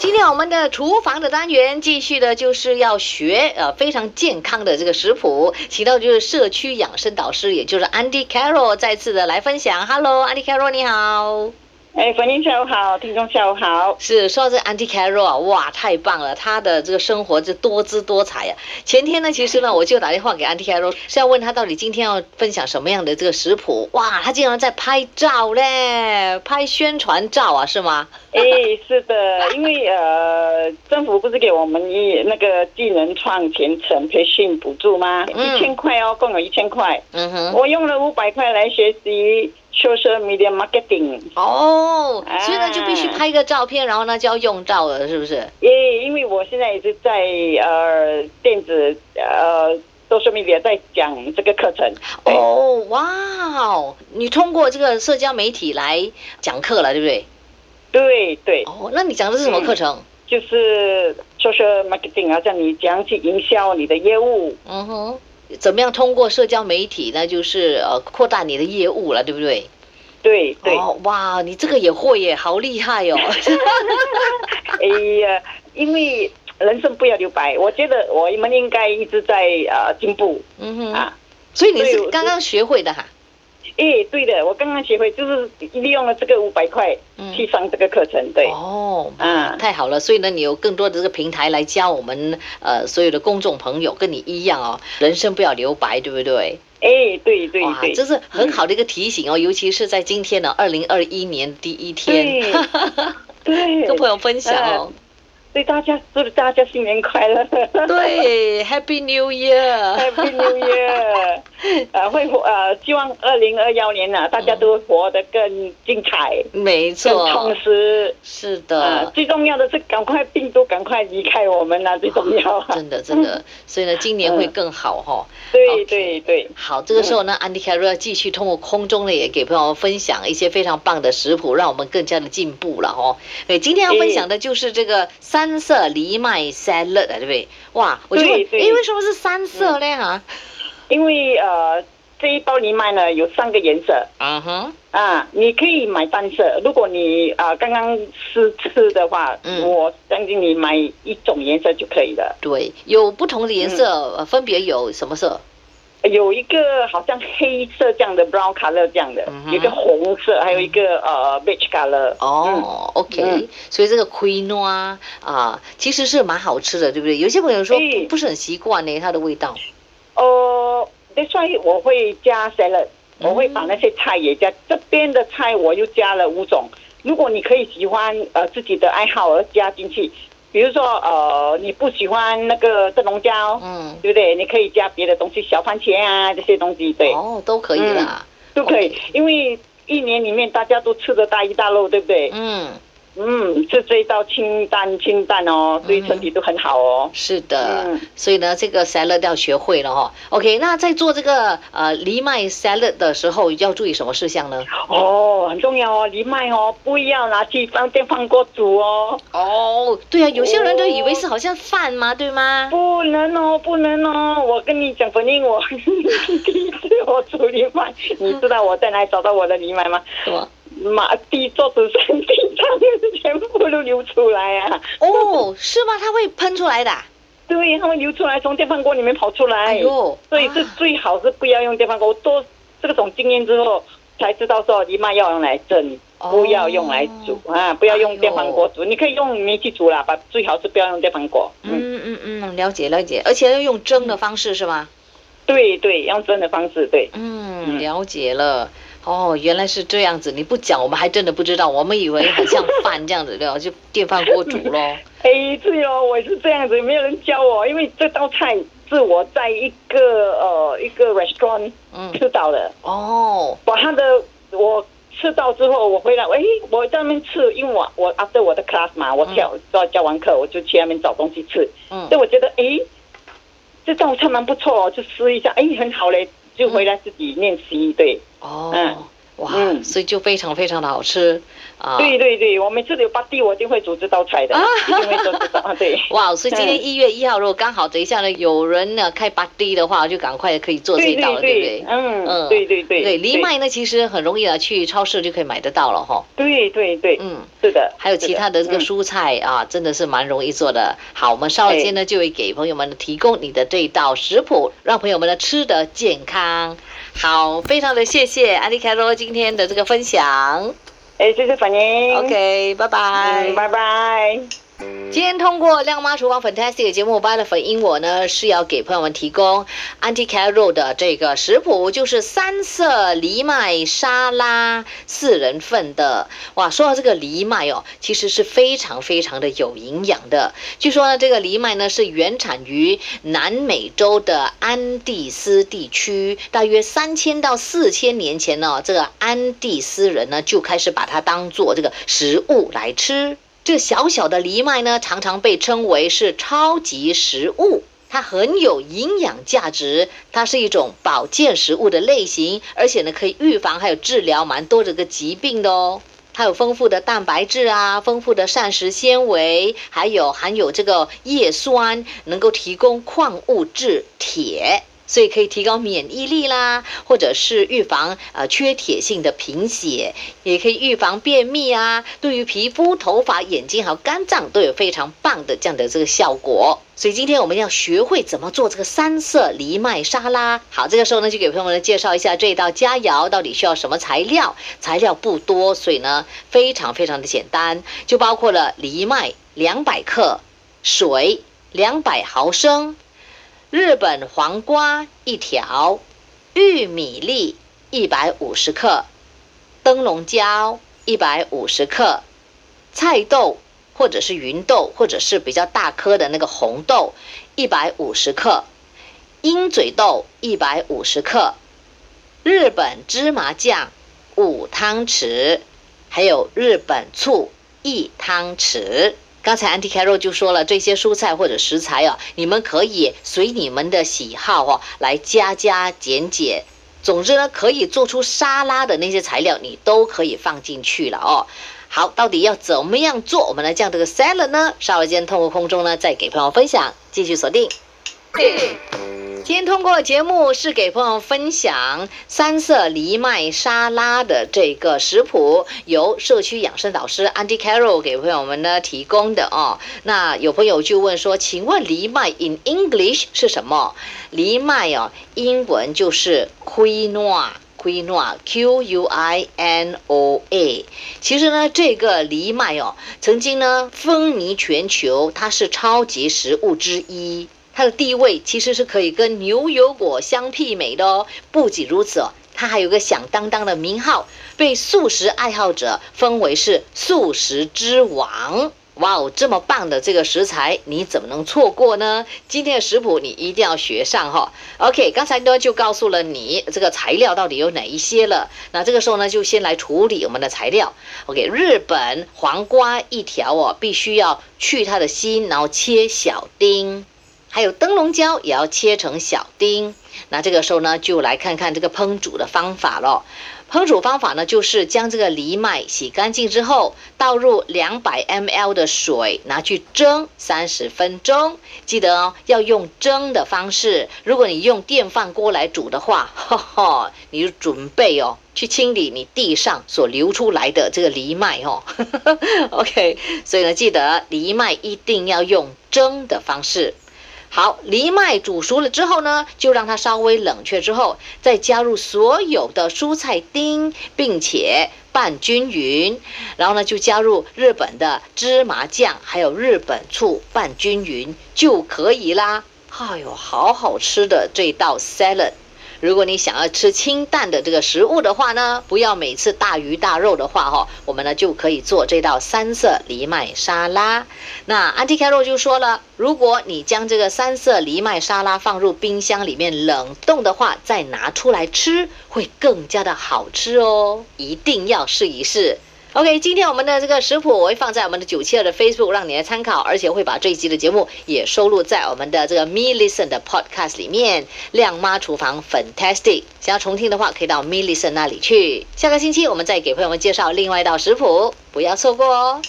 今天我们的厨房的单元继续的就是要学呃非常健康的这个食谱，请到就是社区养生导师，也就是 Andy Carroll 再次的来分享。Hello，Andy Carroll，你好。哎，粉英下午好，听众下午好。是说到这 Andy Carroll 啊，哇，太棒了，他的这个生活就多姿多彩呀。前天呢，其实呢，我就打电话给 Andy Carroll，是要问他到底今天要分享什么样的这个食谱。哇，他竟然在拍照嘞，拍宣传照啊，是吗？哎，是的，因为呃，政府不是给我们一那个技能创前程培训补助吗？一千块哦，共有一千块。嗯哼，我用了五百块来学习。Social media marketing 哦，所以呢就必须拍一个照片，然后呢就要用到了，是不是？耶，因为我现在也是在呃电子呃 social media 在讲这个课程。哦，哇哦，你通过这个社交媒体来讲课了，对不对？对对。哦，那你讲的是什么课程？就是 social marketing 啊，像你怎样去营销你的业务。嗯哼。怎么样通过社交媒体呢？就是呃扩大你的业务了，对不对？对对。哦哇，你这个也会耶，好厉害哦！哎呀，因为人生不要留白，我觉得我们应该一直在呃进步。嗯哼啊，所以你是刚刚学会的哈。哎，对的，我刚刚学会就是利用了这个五百块去上这个课程，对。哦，啊，太好了，所以呢，你有更多的这个平台来教我们呃所有的公众朋友，跟你一样哦，人生不要留白，对不对？哎，对对对，这是很好的一个提醒哦，尤其是在今天的二零二一年第一天，对，跟朋友分享哦。对大家祝大家新年快乐！对，Happy New Year！Happy New Year！呃，会活呃，希望二零二幺年呢，大家都活得更精彩，没错，更充实。是的，最重要的是赶快病毒赶快离开我们呐，最重要。真的真的，所以呢，今年会更好哈。对对对。好，这个时候呢，Andy Carroll 要继续通过空中呢，也给朋友分享一些非常棒的食谱，让我们更加的进步了哈。对，今天要分享的就是这个三。色藜麦 salad 对不对？哇，我觉得，哎，为什么是三色呢？哈，因为呃，这一包藜麦呢有三个颜色。啊哼，啊，你可以买单色，如果你啊刚刚试吃的话，我相信你买一种颜色就可以了。对，有不同的颜色，分别有什么色？有一个好像黑色这样的 brown color 这样的，一个红色，还有一个呃 beige color。哦，OK，所以这个 quinoa 啊，其实是蛮好吃的，对不对？有些朋友说不是很习惯呢，它的味道。哦，那所以我会加 salad，我会把那些菜也加。这边的菜我又加了五种，如果你可以喜欢呃自己的爱好而加进去。比如说，呃，你不喜欢那个灯笼椒，嗯，对不对？你可以加别的东西，小番茄啊这些东西，对，哦，都可以啦，都可以，因为一年里面大家都吃的大鱼大肉，对不对？嗯。嗯，是这一道清淡清淡哦，对身体都很好哦。是的，所以呢，这个 salad 要学会了哈。OK，那在做这个呃藜麦 salad 的时候，要注意什么事项呢？哦，很重要哦，藜麦哦，不要拿去放电饭锅煮哦。哦，对啊，有些人都以为是好像饭吗？对吗？不能哦，不能哦，我跟你讲，反正我 第一次我煮藜麦，你知道我在哪里找到我的藜麦吗？什么？马地桌子上地上 全部都流出来啊！哦，是吗？它会喷出来的。对，它会流出来，从电饭锅里面跑出来。哎呦，所以是最好是不要用电饭锅。多这种经验之后，才知道说，姨妈要用来蒸，不要用来煮啊！不要用电饭锅煮，你可以用煤气煮啦，把最好是不要用电饭锅。嗯嗯嗯，了解了解，而且要用蒸的方式是吗？对对，用蒸的方式对。嗯，了解了。哦，原来是这样子，你不讲，我们还真的不知道。我们以为很像饭这样子，对吧？就电饭锅煮 咯。哎，对哦，我是这样子，没有人教我，因为这道菜是我在一个呃一个 restaurant 吃到的。哦，把它的我吃到之后，我回来，哎，我在那边吃，因为我我 after 我的 class 嘛，我教教教完课，我就去那边找东西吃。嗯，所以我觉得，哎，这道菜蛮不错哦，就试一下，哎，很好嘞。就回来自己练习，对，哦，嗯，哇，所以就非常非常的好吃啊。对对对，我每次有八地，我一定会煮这道菜的，一定会做这道。对，哇，所以今天一月一号，如果刚好等一下呢，有人呢开八地的话，就赶快可以做这道了，对不对？嗯嗯，对对对。对，藜麦呢，其实很容易啊，去超市就可以买得到了哈。对对对，嗯，是的。还有其他的这个蔬菜啊，真的是蛮容易做的。好，我们稍后间呢，就会给朋友们提供你的这一道食谱，让朋友们呢吃得健康。好，非常的谢谢安利凯罗今天的这个分享。哎，谢谢反应。OK，拜拜。拜拜。今天通过亮妈厨房 Fantastic 节目，巴的粉因我呢是要给朋友们提供 Anti Carol 的这个食谱，就是三色藜麦沙拉四人份的。哇，说到这个藜麦哦，其实是非常非常的有营养的。据说呢，这个藜麦呢是原产于南美洲的安第斯地区，大约三千到四千年前呢，这个安第斯人呢就开始把它当做这个食物来吃。这小小的藜麦呢，常常被称为是超级食物，它很有营养价值，它是一种保健食物的类型，而且呢可以预防还有治疗蛮多这个疾病的哦。它有丰富的蛋白质啊，丰富的膳食纤维，还有含有这个叶酸，能够提供矿物质铁。所以可以提高免疫力啦，或者是预防呃缺铁性的贫血，也可以预防便秘啊。对于皮肤、头发、眼睛还有肝脏都有非常棒的这样的这个效果。所以今天我们要学会怎么做这个三色藜麦沙拉。好，这个时候呢就给朋友们介绍一下这道佳肴到底需要什么材料。材料不多，所以呢非常非常的简单，就包括了藜麦两百克，水两百毫升。日本黄瓜一条，玉米粒一百五十克，灯笼椒一百五十克，菜豆或者是芸豆，或者是比较大颗的那个红豆一百五十克，鹰嘴豆一百五十克，日本芝麻酱五汤匙，还有日本醋一汤匙。刚才 Anti Carol 就说了，这些蔬菜或者食材啊，你们可以随你们的喜好哦来加加减减。总之呢，可以做出沙拉的那些材料，你都可以放进去了哦。好，到底要怎么样做我们来酱这个 salad 呢？稍后间透过空中呢再给朋友分享，继续锁定。今天通过节目是给朋友分享三色藜麦沙拉的这个食谱，由社区养生导师 Andy Carroll 给朋友们呢提供的哦。那有朋友就问说，请问藜麦 in English 是什么？藜麦哦，英文就是 quinoa，quinoa，Q U I N O A。其实呢，这个藜麦哦，曾经呢风靡全球，它是超级食物之一。它的地位其实是可以跟牛油果相媲美的哦。不仅如此哦，它还有个响当当的名号，被素食爱好者封为是素食之王。哇哦，这么棒的这个食材，你怎么能错过呢？今天的食谱你一定要学上哈。OK，刚才呢就告诉了你这个材料到底有哪一些了。那这个时候呢，就先来处理我们的材料。OK，日本黄瓜一条哦，必须要去它的心，然后切小丁。还有灯笼椒也要切成小丁，那这个时候呢，就来看看这个烹煮的方法了。烹煮方法呢，就是将这个藜麦洗干净之后，倒入两百 mL 的水，拿去蒸三十分钟。记得哦，要用蒸的方式。如果你用电饭锅来煮的话，哈哈，你就准备哦，去清理你地上所流出来的这个藜麦哦。OK，所以呢，记得藜麦一定要用蒸的方式。好，藜麦煮熟了之后呢，就让它稍微冷却之后，再加入所有的蔬菜丁，并且拌均匀。然后呢，就加入日本的芝麻酱，还有日本醋，拌均匀就可以啦。哎呦，好好吃的这道 salad。如果你想要吃清淡的这个食物的话呢，不要每次大鱼大肉的话哈，我们呢就可以做这道三色藜麦沙拉。那安迪凯洛就说了，如果你将这个三色藜麦沙拉放入冰箱里面冷冻的话，再拿出来吃会更加的好吃哦，一定要试一试。OK，今天我们的这个食谱我会放在我们的九七二的 Facebook 让你来参考，而且会把这一集的节目也收录在我们的这个 Me Listen 的 Podcast 里面。亮妈厨房 Fantastic，想要重听的话，可以到 Me Listen 那里去。下个星期我们再给朋友们介绍另外一道食谱，不要错过哦。